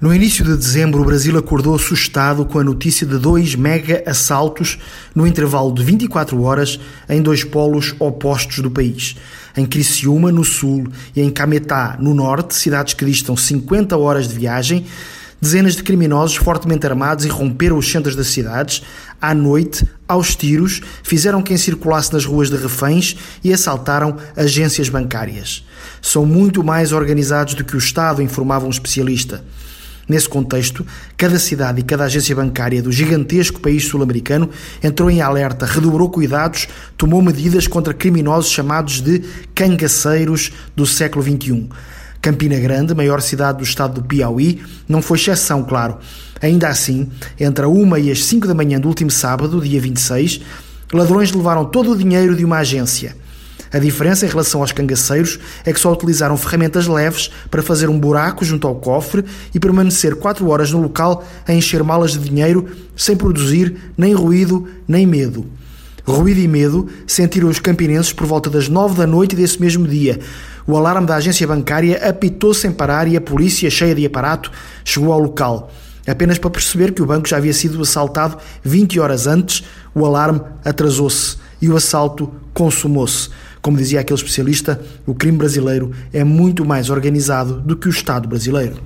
No início de dezembro, o Brasil acordou assustado com a notícia de dois mega assaltos no intervalo de 24 horas em dois polos opostos do país. Em Criciúma, no sul, e em Cametá, no norte, cidades que distam 50 horas de viagem, dezenas de criminosos fortemente armados irromperam os centros das cidades. À noite, aos tiros, fizeram quem circulasse nas ruas de reféns e assaltaram agências bancárias. São muito mais organizados do que o Estado, informava um especialista. Nesse contexto, cada cidade e cada agência bancária do gigantesco país sul-americano entrou em alerta, redobrou cuidados, tomou medidas contra criminosos chamados de cangaceiros do século XXI. Campina Grande, maior cidade do estado do Piauí, não foi exceção, claro. Ainda assim, entre a 1 e as 5 da manhã do último sábado, dia 26, ladrões levaram todo o dinheiro de uma agência. A diferença em relação aos cangaceiros é que só utilizaram ferramentas leves para fazer um buraco junto ao cofre e permanecer quatro horas no local a encher malas de dinheiro sem produzir nem ruído nem medo. Ruído e medo sentiram os campinenses por volta das nove da noite desse mesmo dia. O alarme da agência bancária apitou sem parar e a polícia, cheia de aparato, chegou ao local. Apenas para perceber que o banco já havia sido assaltado 20 horas antes, o alarme atrasou-se e o assalto consumou-se. Como dizia aquele especialista, o crime brasileiro é muito mais organizado do que o Estado brasileiro.